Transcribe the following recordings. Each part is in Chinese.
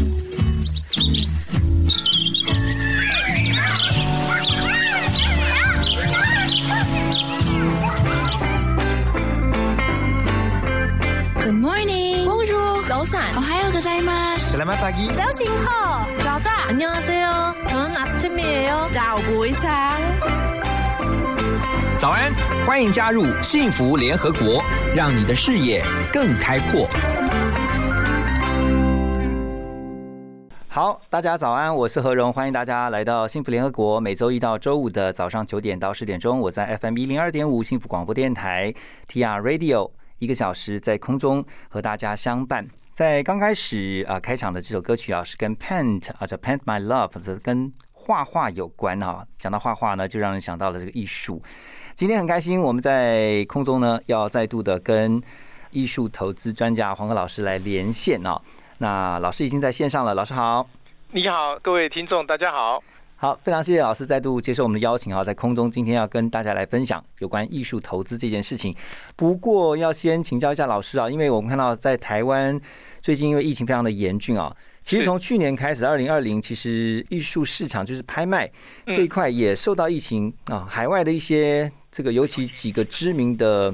Good morning. Bonjour. 早安。哦，还有个在吗？ Selamat pagi. 早醒好，早早 안녕하세요. 저는 아침이에요. 早不一상嗯早安，欢迎加入幸福联合国，让你的视野更开阔。 好，大家早安，我是何荣，欢迎大家来到幸福联合国。每周一到周五的早上九点到十点钟，我在 FM 一零二点五幸福广播电台 TR Radio 一个小时在空中和大家相伴。在刚开始啊、开场的这首歌曲啊，是跟 Paint 啊，叫 Paint My Love，是跟画画有关啊。讲到画画呢，就让人想到了这个艺术。今天很开心，我们在空中呢要再度的跟艺术投资专家黄河老师来连线啊。那老师已经在线上了，老师好。你好，各位听众，大家好。好，非常谢谢老师再度接受我们的邀请哈，在空中今天要跟大家来分享有关艺术投资这件事情。不过要先请教一下老师啊，因为我们看到在台湾最近因为疫情非常的严峻啊，其实从去年开始，二零二零其实艺术市场就是拍卖这一块也受到疫情啊，海外的一些这个尤其几个知名的。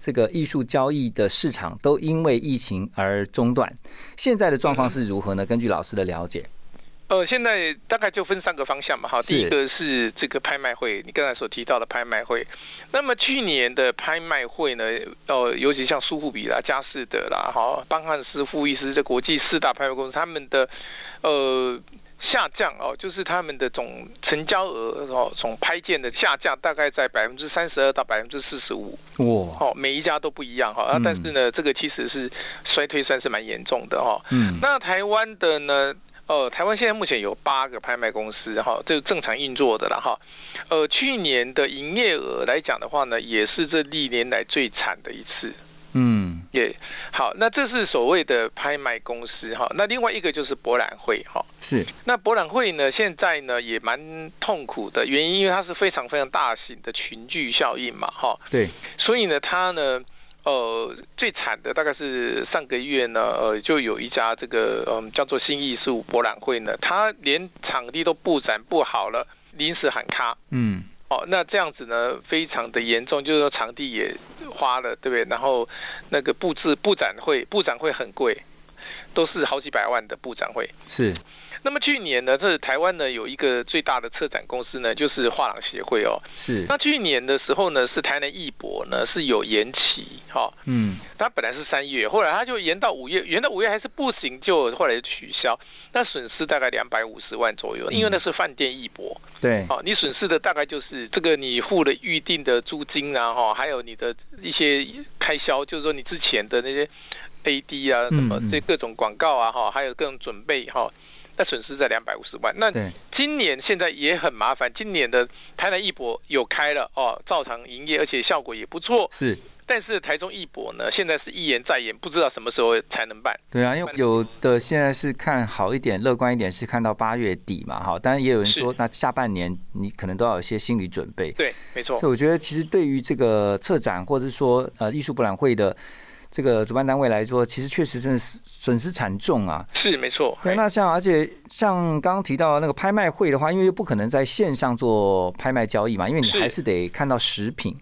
这个艺术交易的市场都因为疫情而中断，现在的状况是如何呢？根据老师的了解，呃，现在大概就分三个方向嘛，哈。第一个是这个拍卖会，你刚才所提到的拍卖会。那么去年的拍卖会呢，呃，尤其像苏富比啦、佳士得啦、哈、邦汉斯、富艺斯这国际四大拍卖公司，他们的呃下降哦，就是他们的总成交额哦，从拍件的下降大概在百分之三十二到百分之四十五。哇，哦，每一家都不一样哈，但是呢，这个其实是衰退算是蛮严重的哈。嗯，那台湾的呢？呃，台湾现在目前有八个拍卖公司哈，这是正常运作的了哈。呃，去年的营业额来讲的话呢，也是这历年来最惨的一次。嗯，也好，那这是所谓的拍卖公司哈。那另外一个就是博览会哈。是，那博览会呢，现在呢也蛮痛苦的，原因因为它是非常非常大型的群聚效应嘛哈。对，所以呢，它呢，呃，最惨的大概是上个月呢，呃，就有一家这个嗯叫做新艺术博览会呢，它连场地都布展不好了，临时喊卡。嗯，哦，那这样子呢，非常的严重，就是说场地也花了，对不对？然后那个布置布展会，布展会很贵，都是好几百万的布展会。是，那么去年呢，这台湾呢有一个最大的策展公司呢，就是画廊协会哦。是，那去年的时候呢，是台南艺博呢是有延期，哈、嗯，它本来是三月，后来它就延到五月，延到五月还是不行，就后来就取消。那损失大概两百五十万左右，因为那是饭店艺博，对，哦，你损失的大概就是这个你付了预定的租金啊，哈，还有你的一些开销，就是说你之前的那些 AD 啊，什么这各种广告啊，哈，还有各种准备哈。那损失在两百五十万。那，今年现在也很麻烦，今年的台南艺博有开了哦，照常营业，而且效果也不错。是，但是台中艺博呢，现在是一延再延，不知道什么时候才能办。对啊，因为有的现在是看好一点、乐观一点，是看到八月底嘛，哈，当然也有人说，那下半年你可能都要有些心理准备。对，没错。所以我觉得，其实对于这个策展或者说呃艺术博览会的这个主办单位来说，其实确实真的是损失惨重啊。是没错。对，那像而且像刚刚提到那个拍卖会的话，因为又不可能在线上做拍卖交易嘛，因为你是还是得看到实品。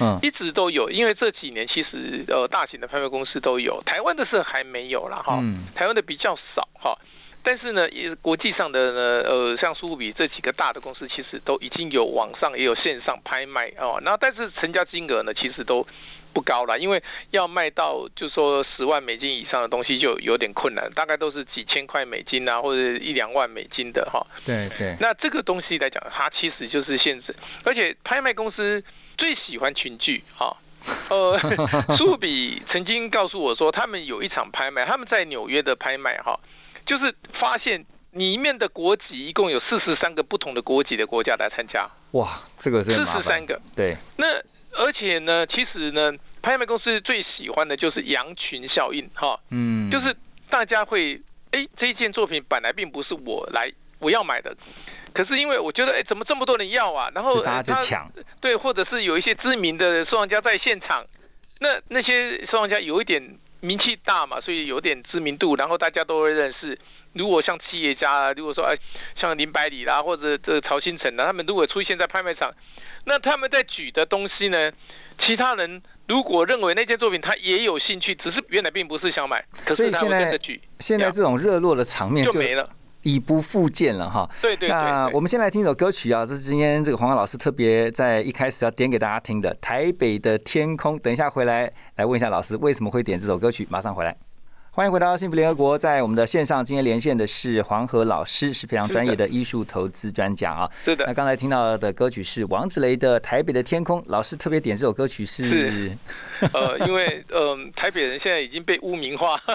嗯，一直都有，因为这几年其实呃大型的拍卖公司都有，台湾的是还没有啦哈，嗯台湾的比较少哈。但是呢，也国际上的呢，呃，像苏富比这几个大的公司，其实都已经有网上也有线上拍卖哦。然后，但是成交金额呢，其实都不高了，因为要卖到就说十万美金以上的东西就有点困难，大概都是几千块美金啊，或者一两万美金的哈。对对，那这个东西来讲，它其实就是限制，而且拍卖公司最喜欢群聚哈。呃，苏富比曾经告诉我说，他们有一场拍卖，他们在纽约的拍卖哈，就是发现里面的国籍一共有四十三个不同的国籍的国家来参加，哇，这个是四十三个。对，那而且呢，其实呢，拍卖公司最喜欢的就是羊群效应哈，嗯，就是大家会，哎，这一件作品本来并不是我来我要买的，可是因为我觉得，哎，怎么这么多人要啊？然后就大家就抢，对，或者是有一些知名的收藏家在现场，那那些收藏家有一点名气大嘛，所以有点知名度，然后大家都会认识。如果像企业家，如果说哎，像林百里啦，或者这个曹新成啦，他们如果出现在拍卖场，那他们在举的东西呢，其他人如果认为那件作品他也有兴趣，只是原来并不是想买，可是他们跟着举，现在这种热络的场面就没了。已不复见了哈。对对对。那我们先来听一首歌曲啊，这是今天这个黄老师特别在一开始要点给大家听的《台北的天空》。等一下回来来问一下老师为什么会点这首歌曲，马上回来。欢迎回到幸福联合国，在我们的线上，今天连线的是黄河老师，是非常专业的艺术投资专家啊。是的。那刚才听到的歌曲是王子雷的《台北的天空》，老师特别点这首歌曲是，呃，因为嗯，台北人现在已经被污名化，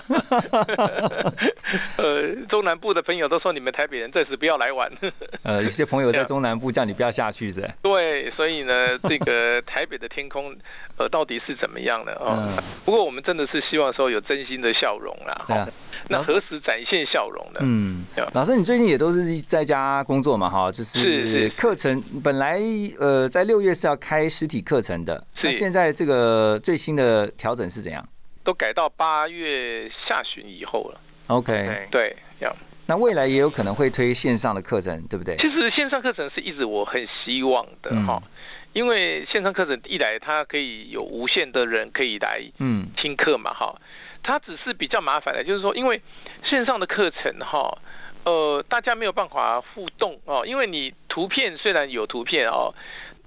呃，中南部的朋友都说你们台北人暂时不要来玩。呃，有些朋友在中南部叫你不要下去，是。对，所以呢，这个台北的天空，呃，到底是怎么样的啊？不过我们真的是希望说有真心的笑容。容了，对啊，那何时展现笑容呢？嗯，老师，你最近也都是在家工作嘛？哈，就是课程本来呃在六月是要开实体课程的，那现在这个最新的调整是怎样？都改到八月下旬以后了。OK，对，这样。那未来也有可能会推线上的课程，对不对？其实线上课程是一直我很希望的哈，因为线上课程一来它可以有无限的人可以来嗯听课嘛，哈。它只是比较麻烦的，就是说，因为线上的课程哈，呃，大家没有办法互动哦，因为你图片虽然有图片哦，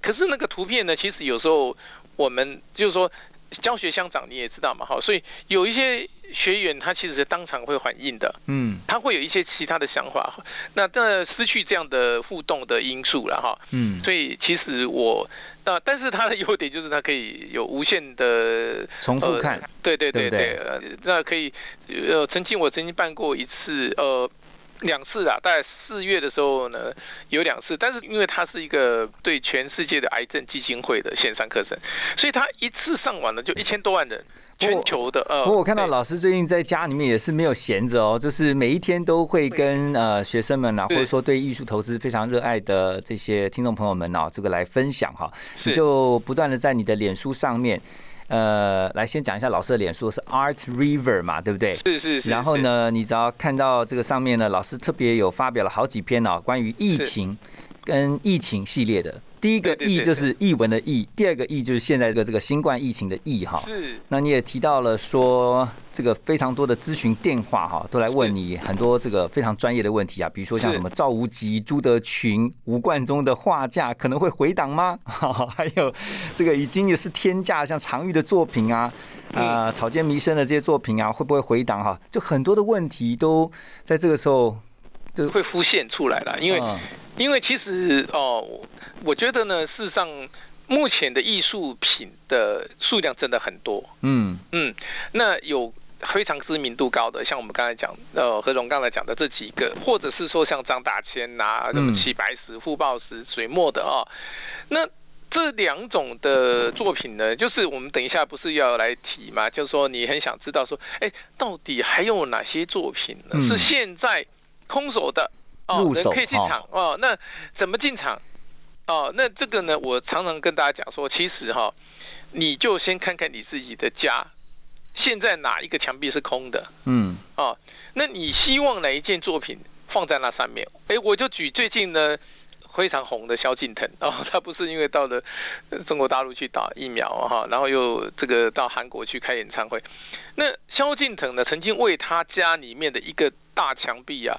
可是那个图片呢，其实有时候我们就是说教学相长，你也知道嘛，哈，所以有一些学员他其实是当场会反应的，嗯，他会有一些其他的想法，那这失去这样的互动的因素了哈，嗯，所以其实我。那但是它的优点就是它可以有无限的重复看，对对对对，那可以呃，曾经我曾经办过一次呃。两次啊，大概四月的时候呢，有两次，但是因为它是一个对全世界的癌症基金会的线上课程，所以它一次上完了就一千多万人，全球的。呃，不过我看到老师最近在家里面也是没有闲着哦，就是每一天都会跟呃学生们啊，或者说对艺术投资非常热爱的这些听众朋友们啊，这个来分享哈，你就不断的在你的脸书上面。呃，来先讲一下老师的脸书是 Art River 嘛，对不对？是是。然后呢，你只要看到这个上面呢，老师特别有发表了好几篇哦，关于疫情跟疫情系列的。第一个“疫”就是译文的“疫”，第二个“疫”就是现在的这个新冠疫情的“疫”哈。是。那你也提到了说，这个非常多的咨询电话哈，都来问你很多这个非常专业的问题啊，比如说像什么赵无极、朱德群、吴冠中的画价可能会回档吗？还有这个已经也是天价，像常玉的作品啊，啊草间弥生的这些作品啊，会不会回档哈？就很多的问题都在这个时候就会浮现出来了，因为因为其实哦。我觉得呢，事实上，目前的艺术品的数量真的很多。嗯嗯，那有非常知名度高的，像我们刚才讲，呃，何荣刚才讲的这几个，或者是说像张大千呐，什么齐白石、傅抱石、水墨的啊，那这两种的作品呢，就是我们等一下不是要来提嘛？就是说你很想知道说，哎，到底还有哪些作品呢？是现在空手的哦，人可以进场哦？那怎么进场？哦，那这个呢，我常常跟大家讲说，其实哈，你就先看看你自己的家，现在哪一个墙壁是空的？嗯，哦，那你希望哪一件作品放在那上面？哎，我就举最近呢非常红的萧敬腾哦，他不是因为到了中国大陆去打疫苗哈，然后又这个到韩国去开演唱会。那萧敬腾呢，曾经为他家里面的一个大墙壁啊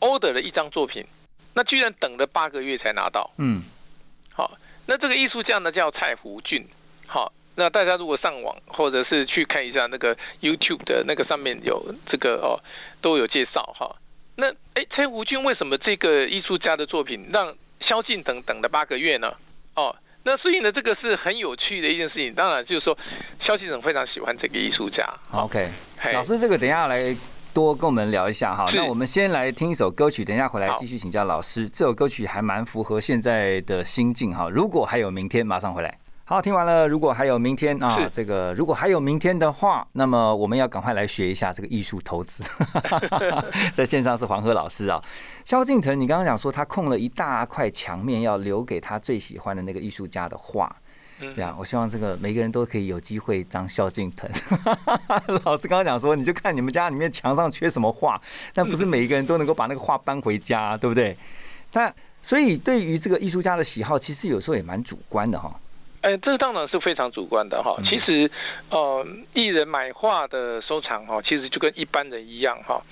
，order 了一张作品。那居然等了八个月才拿到，嗯，好，那这个艺术家呢叫蔡福俊，好，那大家如果上网或者是去看一下那个 YouTube 的那个上面有这个哦，都有介绍哈。那哎，蔡福俊为什么这个艺术家的作品让萧敬腾等了八个月呢？哦，那所以呢，这个是很有趣的一件事情。当然就是说，萧敬腾非常喜欢这个艺术家。OK，老师，这个等一下来。多跟我们聊一下哈，那我们先来听一首歌曲，等一下回来继续请教老师。这首歌曲还蛮符合现在的心境哈。如果还有明天，马上回来。好，听完了。如果还有明天啊，这个如果还有明天的话，那么我们要赶快来学一下这个艺术投资。在线上是黄河老师啊，萧敬腾，你刚刚讲说他空了一大块墙面，要留给他最喜欢的那个艺术家的画。嗯对啊，我希望这个每个人都可以有机会当萧敬腾。老师刚刚讲说，你就看你们家里面墙上缺什么画，但不是每一个人都能够把那个画搬回家，对不对？那所以对于这个艺术家的喜好，其实有时候也蛮主观的哈。哎，这当然是非常主观的哈。嗯其实，呃，艺人买画的收藏哈，其实就跟一般人一样哈。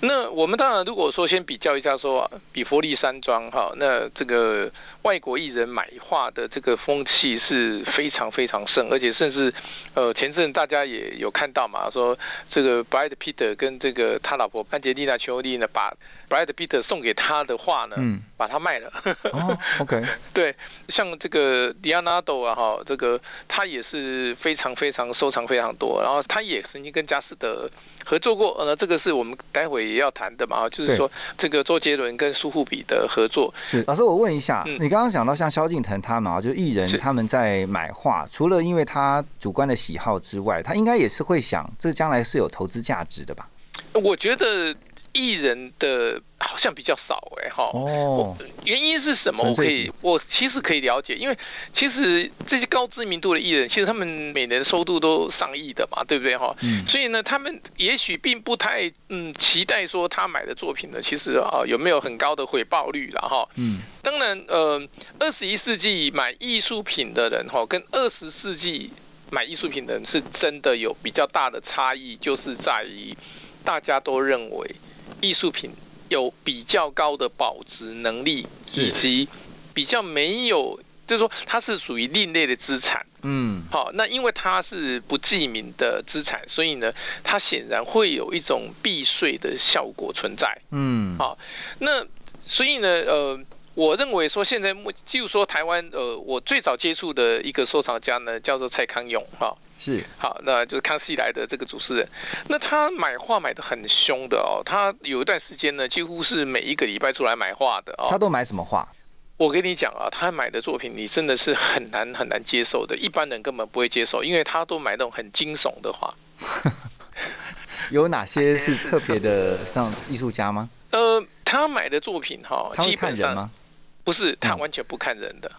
那我们当然如果说先比较一下说，比佛利山庄哈，那这个外国艺人买画的这个风气是非常非常盛，而且甚至呃前阵大家也有看到嘛，说这个 Brad Pitt 跟这个他老婆安杰丽娜·裘丽呢，把 Brad Pitt 送给他的画呢，嗯把它卖了。哦，OK，对，像这个迪亚纳多啊，哈，这个他也是非常非常收藏非常多，然后他也曾经跟佳士得合作过，呃，这个是我们待会也要谈的嘛，就是说这个周杰伦跟苏富比的合作，是。老师，我问一下，嗯。你刚刚讲到像萧敬腾他们啊，就是艺人他们在买画，除了因为他主观的喜好之外，他应该也是会想，这将来是有投资价值的吧？我觉得艺人的好像比较少哎、哈。哦，原因是什么？我可以我其实可以了解，因为其实这些高知名度的艺人，其实他们每年收入都上亿的嘛，对不对哈？嗯所以呢，他们也许并不太嗯期待说他买的作品呢，其实啊有没有很高的回报率了哈。嗯，当然，呃，二十一世纪买艺术品的人哈，跟二十世纪买艺术品的人是真的有比较大的差异，就是在于大家都认为艺术品有比较高的保值能力，以及比较没有，就是说它是属于另类的资产。嗯，好，那因为它是不记名的资产，所以呢，它显然会有一种避税的效果存在。嗯，好，那所以呢，呃，我认为说现在目，就说台湾，呃，我最早接触的一个收藏家呢，叫做蔡康永，哈，是，好，那就是康熙来的这个主持人。那他买画买的很凶的哦，他有一段时间呢，几乎是每一个礼拜出来买画的哦。他都买什么画？我跟你讲啊，他买的作品你真的是很难很难接受的，一般人根本不会接受，因为他都买那种很惊悚的画。有哪些是 特别的像艺术家吗？呃，他买的作品哈，他会看人吗不是，他嗯完全不看人的。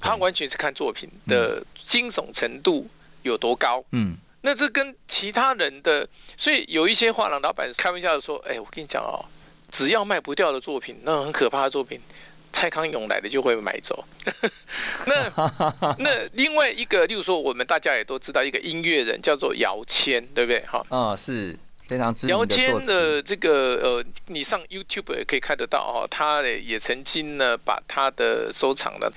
他完全是看作品的惊悚程度有多高。嗯，那这跟其他人的，所以有一些画廊老板开玩笑的说：“哎，我跟你讲哦，只要卖不掉的作品，那种很可怕的作品，蔡康永来了就会买走。那 那另外一个，例如说我们大家也都知道一个音乐人叫做姚谦，对不对？哈，哦，是非常知姚名的这个呃，你上 YouTube 也可以看得到哦，他也曾经呢把他的收藏呢，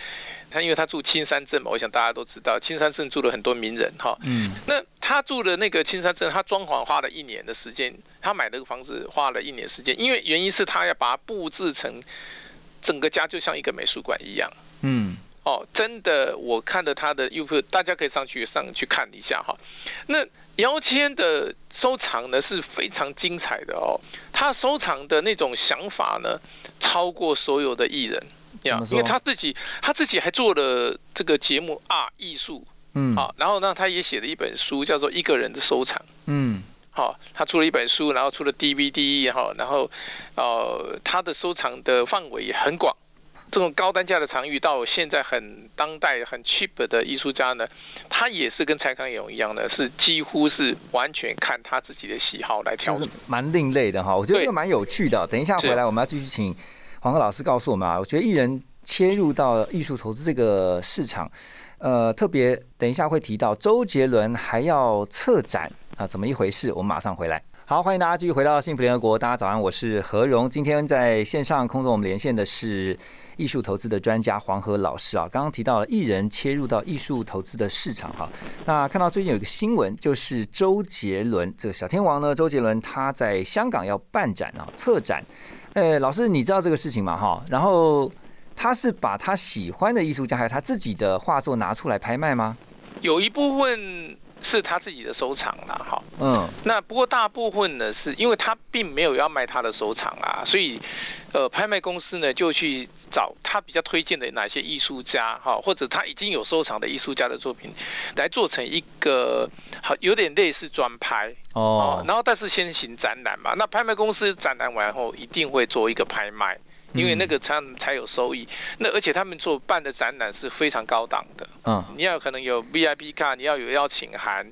他因为他住青山镇嘛，我想大家都知道，青山镇住了很多名人哈。嗯，那他住的那个青山镇，他装潢花了一年的时间，他买那个房子花了一年时间，因为原因是他要把它布置成整个家就像一个美术馆一样。嗯，哦，真的，我看了他的 YouTube，大家可以上去上去看一下哈。那姚谦的收藏呢是非常精彩的哦，他收藏的那种想法呢，超过所有的艺人呀因为他自己他自己还做了这个节目啊艺术嗯，好，然后呢他也写了一本书叫做《一个人的收藏》。嗯，好，他出了一本书，然后出了 DVD 哈，然后呃，他的收藏的范围也很广。这种高单价的藏玉到现在很当代、很 cheap 的艺术家呢，他也是跟蔡康永一样的，是几乎是完全看他自己的喜好来挑就是选。蛮另类的哈。我觉得这个蛮有趣的。等一下回来，我们要继续请黄鹤老师告诉我们啊。我觉得艺人切入到艺术投资这个市场，呃，特别等一下会提到周杰伦还要策展啊，怎么一回事？我们马上回来。好，欢迎大家继续回到幸福联合国。大家早安，我是何荣。今天在线上空中我们连线的是艺术投资的专家黄河老师啊。刚刚提到了艺人切入到艺术投资的市场哈。那看到最近有一个新闻，就是周杰伦这个小天王呢，周杰伦他在香港要办展啊，策展。呃，老师你知道这个事情吗？哈，然后他是把他喜欢的艺术家还有他自己的画作拿出来拍卖吗？有一部分是他自己的收藏啦，哈。嗯，那不过大部分呢，是因为他并没有要卖他的收藏啊，所以呃，拍卖公司呢就去找他比较推荐的哪些艺术家哈，或者他已经有收藏的艺术家的作品，来做成一个好有点类似专拍哦，然后但是先行展览嘛，那拍卖公司展览完后一定会做一个拍卖。因为那个他们才有收益。那而且他们做办的展览是非常高档的，嗯，你要可能有 VIP 卡，你要有邀请函，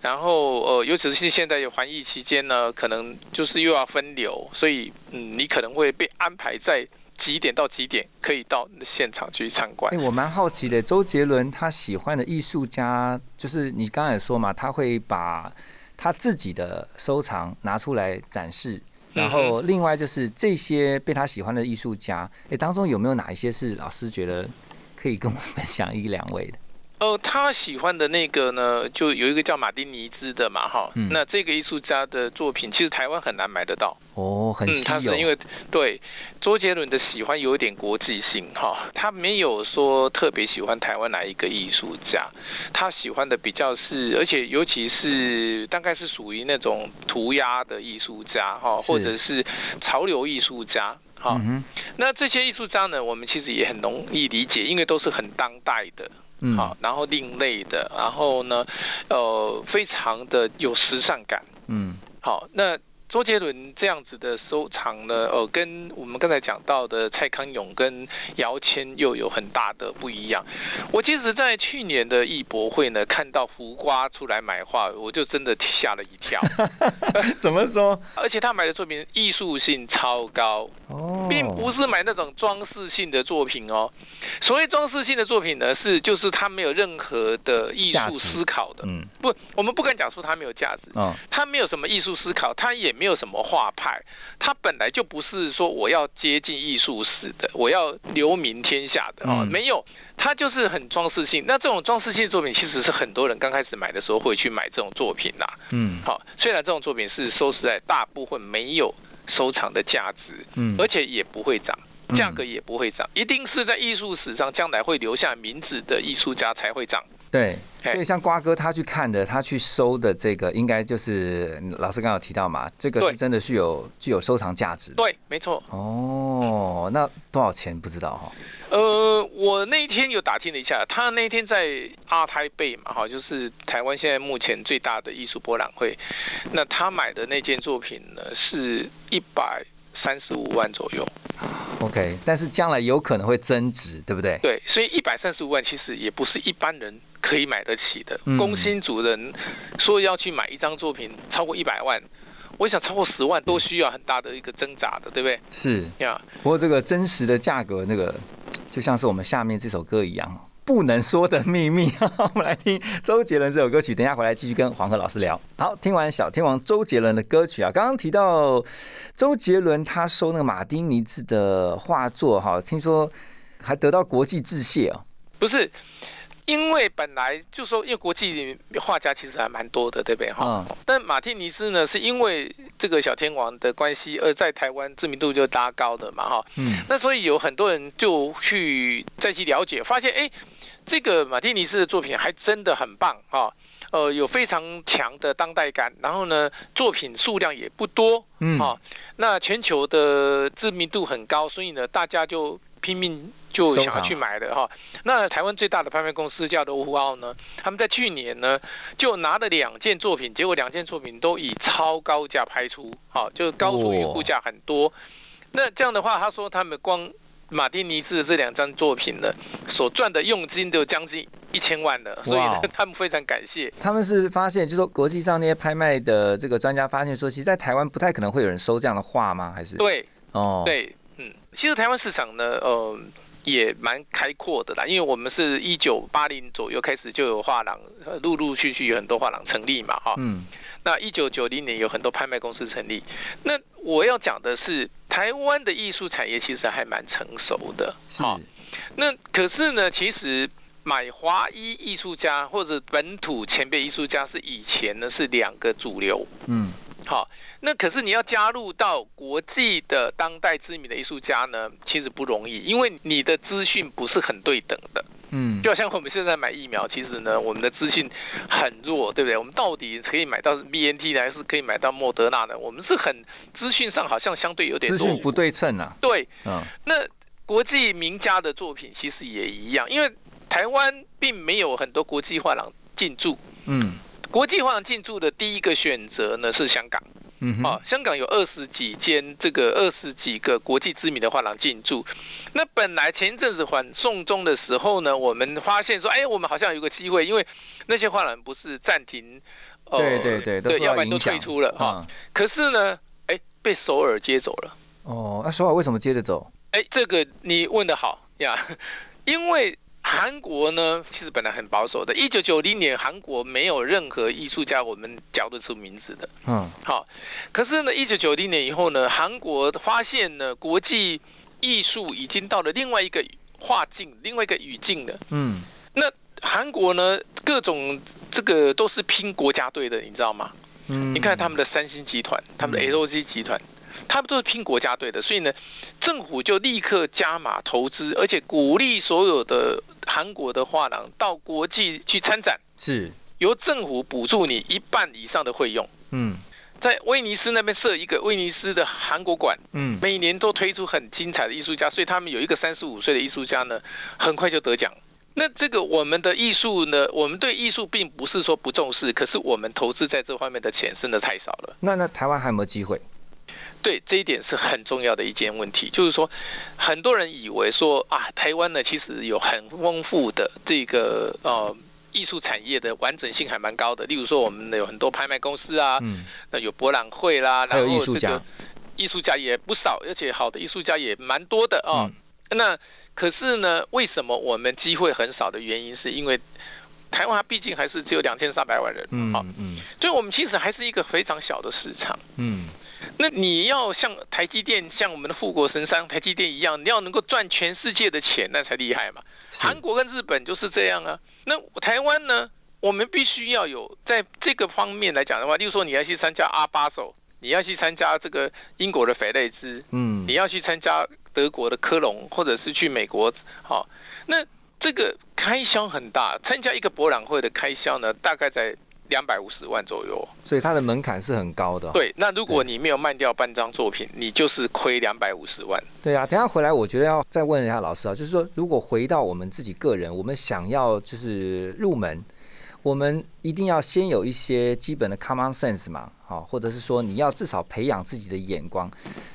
然后呃，尤其是现在有防疫期间呢，可能就是又要分流，所以嗯，你可能会被安排在几点到几点可以到现场去参观哎、。我蛮好奇的，周杰伦他喜欢的艺术家，就是你刚才也说嘛，他会把他自己的收藏拿出来展示。然后，另外就是这些被他喜欢的艺术家，哎，当中有没有哪一些是老师觉得可以跟我们分享一两位的？呃，他喜欢的那个呢，就有一个叫马丁尼兹的嘛，哈、嗯那这个艺术家的作品，其实台湾很难买得到。哦，很嗯，稀有。他是因为对周杰伦的喜欢有一点国际性哈，他没有说特别喜欢台湾哪一个艺术家，他喜欢的比较是，而且尤其是大概是属于那种涂鸦的艺术家哈，或者是潮流艺术家哈。嗯，那这些艺术家呢，我们其实也很容易理解，因为都是很当代的。嗯，好，然后另类的，然后呢，呃，非常的有时尚感。嗯，好，那周杰伦这样子的收藏呢，呃，跟我们刚才讲到的蔡康永跟姚谦又有很大的不一样。我其实，在去年的艺博会呢，看到胡瓜出来买画，我就真的吓了一跳。怎么说？而且他买的作品艺术性超高，哦，并不是买那种装饰性的作品哦。所谓装饰性的作品呢，是就是它没有任何的艺术思考的。嗯，不，我们不敢讲说它没有价值，哦，它没有什么艺术思考，它也没有什么画派，它本来就不是说我要接近艺术史的，我要留名天下的哦，嗯没有，它就是很装饰性。那这种装饰性的作品，其实是很多人刚开始买的时候会去买这种作品啦。嗯，好，虽然这种作品是说实在，大部分没有收藏的价值，嗯，而且也不会涨。嗯价格也不会涨，一定是在艺术史上将来会留下名字的艺术家才会涨。对，所以像瓜哥他去看的，他去收的这个，应该就是老师刚刚有提到嘛，这个是真的是有具有收藏价值的。对，没错。哦，那多少钱不知道哈？呃，我那一天有打听了一下，他那天在阿台贝嘛，哈，就是台湾现在目前最大的艺术博览会。那他买的那件作品呢，是一百三十五万左右。OK，但是将来有可能会增值，对不对？对，所以一百三十五万其实也不是一般人可以买得起的。嗯工薪族人说要去买一张作品超过一百万，我想超过十万都需要很大的一个挣扎的，对不对？是，呀，不过这个真实的价格，那个就像是我们下面这首歌一样。不能说的秘密，我们来听周杰伦这首歌曲。等一下回来继续跟黄河老师聊。好，听完小天王周杰伦的歌曲啊，刚刚提到周杰伦他收那个马丁尼兹的画作哈，听说还得到国际致谢哦。不是。因为本来就说，因为国际画家其实还蛮多的，对不对哈？嗯但马丁尼斯呢，是因为这个小天王的关系，而在台湾知名度就拉高的嘛哈。嗯那所以有很多人就去再去了解，发现哎，这个马蒂尼斯的作品还真的很棒哈。呃，有非常强的当代感，然后呢，作品数量也不多，嗯啊，那全球的知名度很高，所以呢，大家就拼命就想要去买的哈。那台湾最大的拍卖公司叫罗湖奥呢，他们在去年呢就拿了两件作品，结果两件作品都以超高价拍出，好，就是高出预估价很多。那这样的话，他说他们光马丁尼斯的这两张作品呢，所赚的佣金就将近一千万了，所以哇呢，他们非常感谢。他们是发现，就是说国际上那些拍卖的这个专家发现说，其实，在台湾不太可能会有人收这样的画吗？还是？对，哦，，对，嗯，其实台湾市场呢，呃，也蛮开阔的啦，因为我们是一九八零左右开始就有画廊，呃陆陆续续有很多画廊成立嘛，哈、嗯。那一九九零年有很多拍卖公司成立。那我要讲的是，台湾的艺术产业其实还蛮成熟的，是，好那可是呢，其实买华裔艺术家或者本土前辈艺术家是以前呢是两个主流，嗯。好，那可是你要加入到国际的当代知名的艺术家呢，其实不容易，因为你的资讯不是很对等的。嗯，就好像我们现在买疫苗，其实呢，我们的资讯很弱，对不对？我们到底可以买到 BNT 呢，还是可以买到莫德纳呢？我们是很资讯上好像相对有点资讯不对称啊，对，嗯。那国际名家的作品其实也一样，因为台湾并没有很多国际画廊进驻，嗯国际画廊进驻的第一个选择呢是香港。嗯哼，啊，香港有二十几间这个二十几个国际知名的画廊进驻。那本来前一阵子反送中的时候呢，我们发现说，哎，我们好像有个机会，因为那些画廊不是暂停，呃对对对要不然都退出了哈。嗯可是呢，哎，被首尔接走了。哦，那首尔为什么接着走？哎，这个你问的好呀，因为韩国呢，其实本来很保守的。一九九零年，韩国没有任何艺术家我们叫得出名字的。嗯好，可是呢，一九九零年以后呢，韩国发现呢，国际艺术已经到了另外一个画境、另外一个语境了。嗯，那韩国呢，各种这个都是拼国家队的，你知道吗？嗯你看他们的三星集团，他们的嗯 LG 集团，他们都是拼国家队的，所以呢，政府就立刻加码投资，而且鼓励所有的韩国的画廊到国际去参展，是，由政府补助你一半以上的费用。嗯在威尼斯那边设一个威尼斯的韩国馆，嗯，每年都推出很精彩的艺术家，所以他们有一个三十五岁的艺术家呢，很快就得奖。那这个我们的艺术呢，我们对艺术并不是说不重视，可是我们投资在这方面的钱真的太少了。那那台湾还有没有机会？对这一点是很重要的一件问题，就是说，很多人以为说啊，台湾呢其实有很丰富的这个呃艺术产业的完整性还蛮高的，例如说我们有很多拍卖公司啊，嗯，那有博览会啦，还有然后艺术家。这个艺术家也不少，而且好的艺术家也蛮多的哦。那可是呢，为什么我们机会很少的原因，是因为台湾它毕竟还是只有两千三百万人，嗯好，嗯。所以我们其实还是一个非常小的市场。嗯那你要像台积电、像我们的富国神山、台积电一样，你要能够赚全世界的钱，那才厉害嘛。是韩国跟日本就是这样啊。那台湾呢？我们必须要有在这个方面来讲的话，例如说你要去参加阿巴手，你要去参加这个英国的斐类兹，嗯，你要去参加德国的科隆，或者是去美国，好，那这个开销很大。参加一个博览会的开销呢，大概在两百五十万左右。所以它的门槛是很高的。对，那如果你没有卖掉半张作品，你就是亏两百五十万。对啊，等一下回来，我觉得要再问一下老师啊，就是说，如果回到我们自己个人，我们想要就是入门，我们一定要先有一些基本的 common sense 嘛，好，或者是说你要至少培养自己的眼光，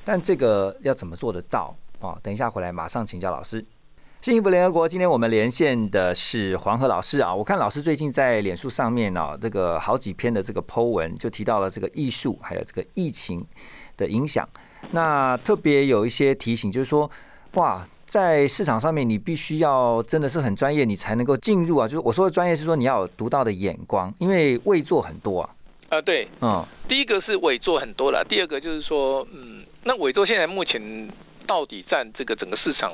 但这个要怎么做得到啊？等一下回来马上请教老师。幸福联合国，今天我们连线的是黄河老师啊。我看老师最近在脸书上面呢、这个好几篇的这个 Po 文，就提到了这个艺术还有这个疫情的影响。那特别有一些提醒，就是说，哇，在市场上面你必须要真的是很专业，你才能够进入啊。就是我说的专业是说你要有独到的眼光，因为位做很多啊。啊，对，嗯第一个是委座很多了，第二个就是说，嗯，那委座现在目前到底占这个整个市场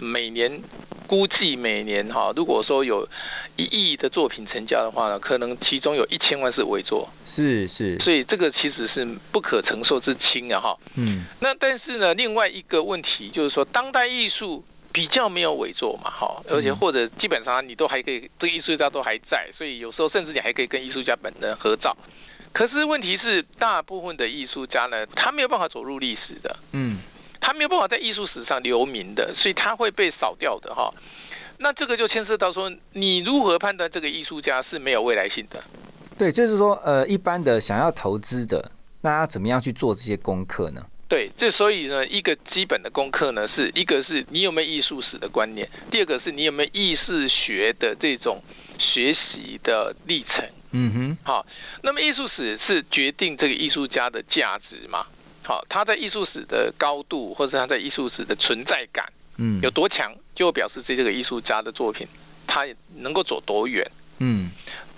每年估计每年哈，如果说有一亿的作品成交的话呢，可能其中有一千万是伪作，是是，所以这个其实是不可承受之轻啊哈。嗯。那但是呢，另外一个问题就是说，当代艺术比较没有伪作嘛，哈，而且嗯。或者基本上你都还可以，这个艺术家都还在，所以有时候甚至你还可以跟艺术家本人合照。可是问题是，大部分的艺术家呢，他没有办法走入历史的，嗯他没有办法在艺术史上留名的，所以他会被扫掉的哈。那这个就牵涉到说，你如何判断这个艺术家是没有未来性的？对，就是说，呃，一般的想要投资的，那要怎么样去做这些功课呢？对，这所以呢，一个基本的功课呢，是一个是你有没有艺术史的观念，第二个是你有没有意识学的这种学习的历程。嗯哼，好，那么艺术史是决定这个艺术家的价值嘛？好，他在艺术史的高度，或者他在艺术史的存在感嗯有多强，就表示这这个艺术家的作品他能够走多远。嗯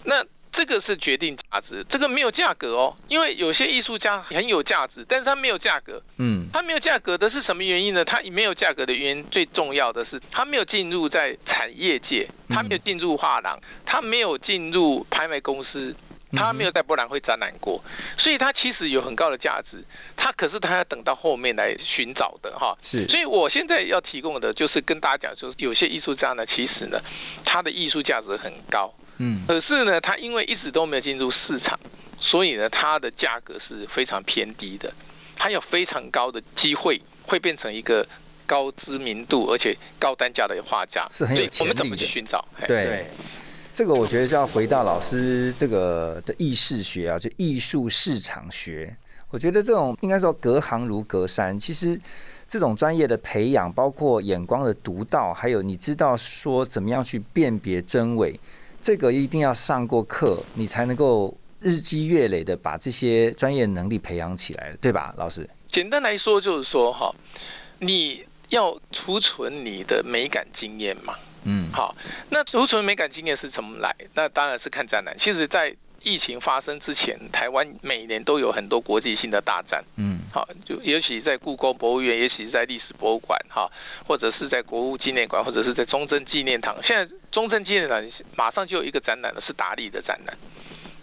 那这个是决定价值，这个没有价格哦，因为有些艺术家很有价值，但是他没有价格。嗯他没有价格的是什么原因呢？他没有价格的原因，最重要的是他没有进入在产业界，他没有进入画廊，他没有进入拍卖公司，它没有在博览会展览过，所以他其实有很高的价值。他可是他要等到后面来寻找的哈。是，所以我现在要提供的就是跟大家讲，就是有些艺术家呢，其实呢，他的艺术价值很高，嗯可是呢，他因为一直都没有进入市场，所以呢，它的价格是非常偏低的。他有非常高的机会会变成一个高知名度而且高单价的画家，是很有所以我们怎么去寻找？嘿对。这个我觉得就要回到老师这个的意识学啊，就艺术市场学我觉得这种应该说隔行如隔山，其实这种专业的培养，包括眼光的独到，还有你知道说怎么样去辨别真伪，这个一定要上过课，你才能够日积月累的把这些专业能力培养起来，对吧，老师？简单来说就是说哈，你要储存你的美感经验嘛。嗯，好，那储存美感经验是怎么来？那当然是看展览。其实，在疫情发生之前，台湾每年都有很多国际性的大展。嗯，好，就也许在故宫博物院，也许在历史博物馆，哈，或者是在国务纪念馆，或者是在中正纪念堂。现在中正纪念堂马上就有一个展览了，是达利的展览。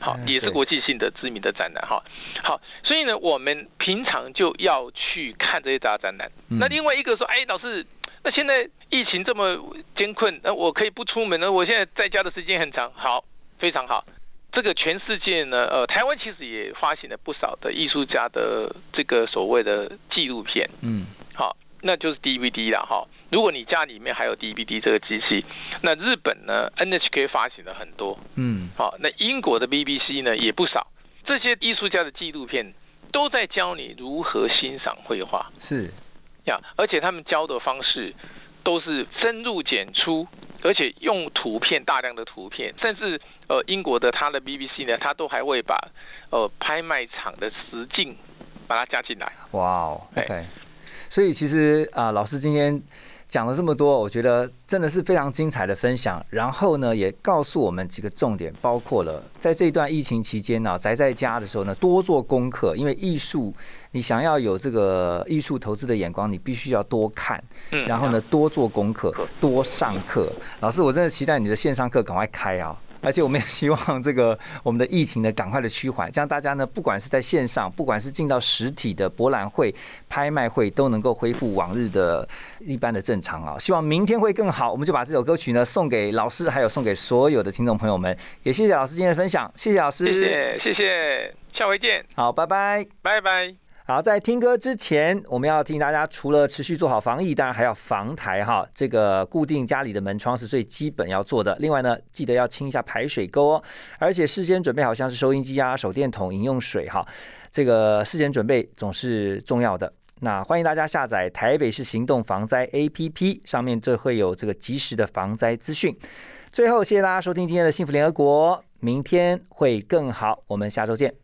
好，也是国际性的知名的展览。哈，好，所以呢，我们平常就要去看这些大展览。那另外一个说，哎，老师。那现在疫情这么艰困，那我可以不出门呢？我现在在家的时间很长，好，非常好。这个全世界呢，呃，台湾其实也发行了不少的艺术家的这个所谓的纪录片，嗯，好，那就是 DVD 了哈。如果你家里面还有 DVD 这个机器，那日本呢 NHK 发行了很多，嗯，好，那英国的 BBC 呢也不少。这些艺术家的纪录片都在教你如何欣赏绘画，是。呀，而且他们教的方式都是深入简出，而且用图片大量的图片，甚至呃英国的他的 BBC 呢，他都还会把呃拍卖场的实境把它加进来。哇哦，OK，所以其实啊，老师今天。讲了这么多，我觉得真的是非常精彩的分享。然后呢，也告诉我们几个重点，包括了在这段疫情期间呢，宅在家的时候呢，多做功课。因为艺术，你想要有这个艺术投资的眼光，你必须要多看，然后呢，多做功课，多上课。老师，我真的期待你的线上课赶快开啊！而且我们也希望这个我们的疫情呢赶快的趋缓，这样大家呢不管是在线上，不管是进到实体的博览会、拍卖会，都能够恢复往日的一般的正常啊！希望明天会更好，我们就把这首歌曲呢送给老师，还有送给所有的听众朋友们，也谢谢老师今天的分享，谢谢老师，谢谢谢谢，下回见，好，拜拜，拜拜。好，在听歌之前，我们要提醒大家，除了持续做好防疫，当然还要防台哈。这个固定家里的门窗是最基本要做的。另外呢，记得要清一下排水沟哦，而且事先准备好像是收音机啊、手电筒、饮用水哈。这个事前准备总是重要的。那欢迎大家下载台北市行动防灾 APP，上面就会有这个及时的防灾资讯。最后，谢谢大家收听今天的幸福联合国，明天会更好，我们下周见。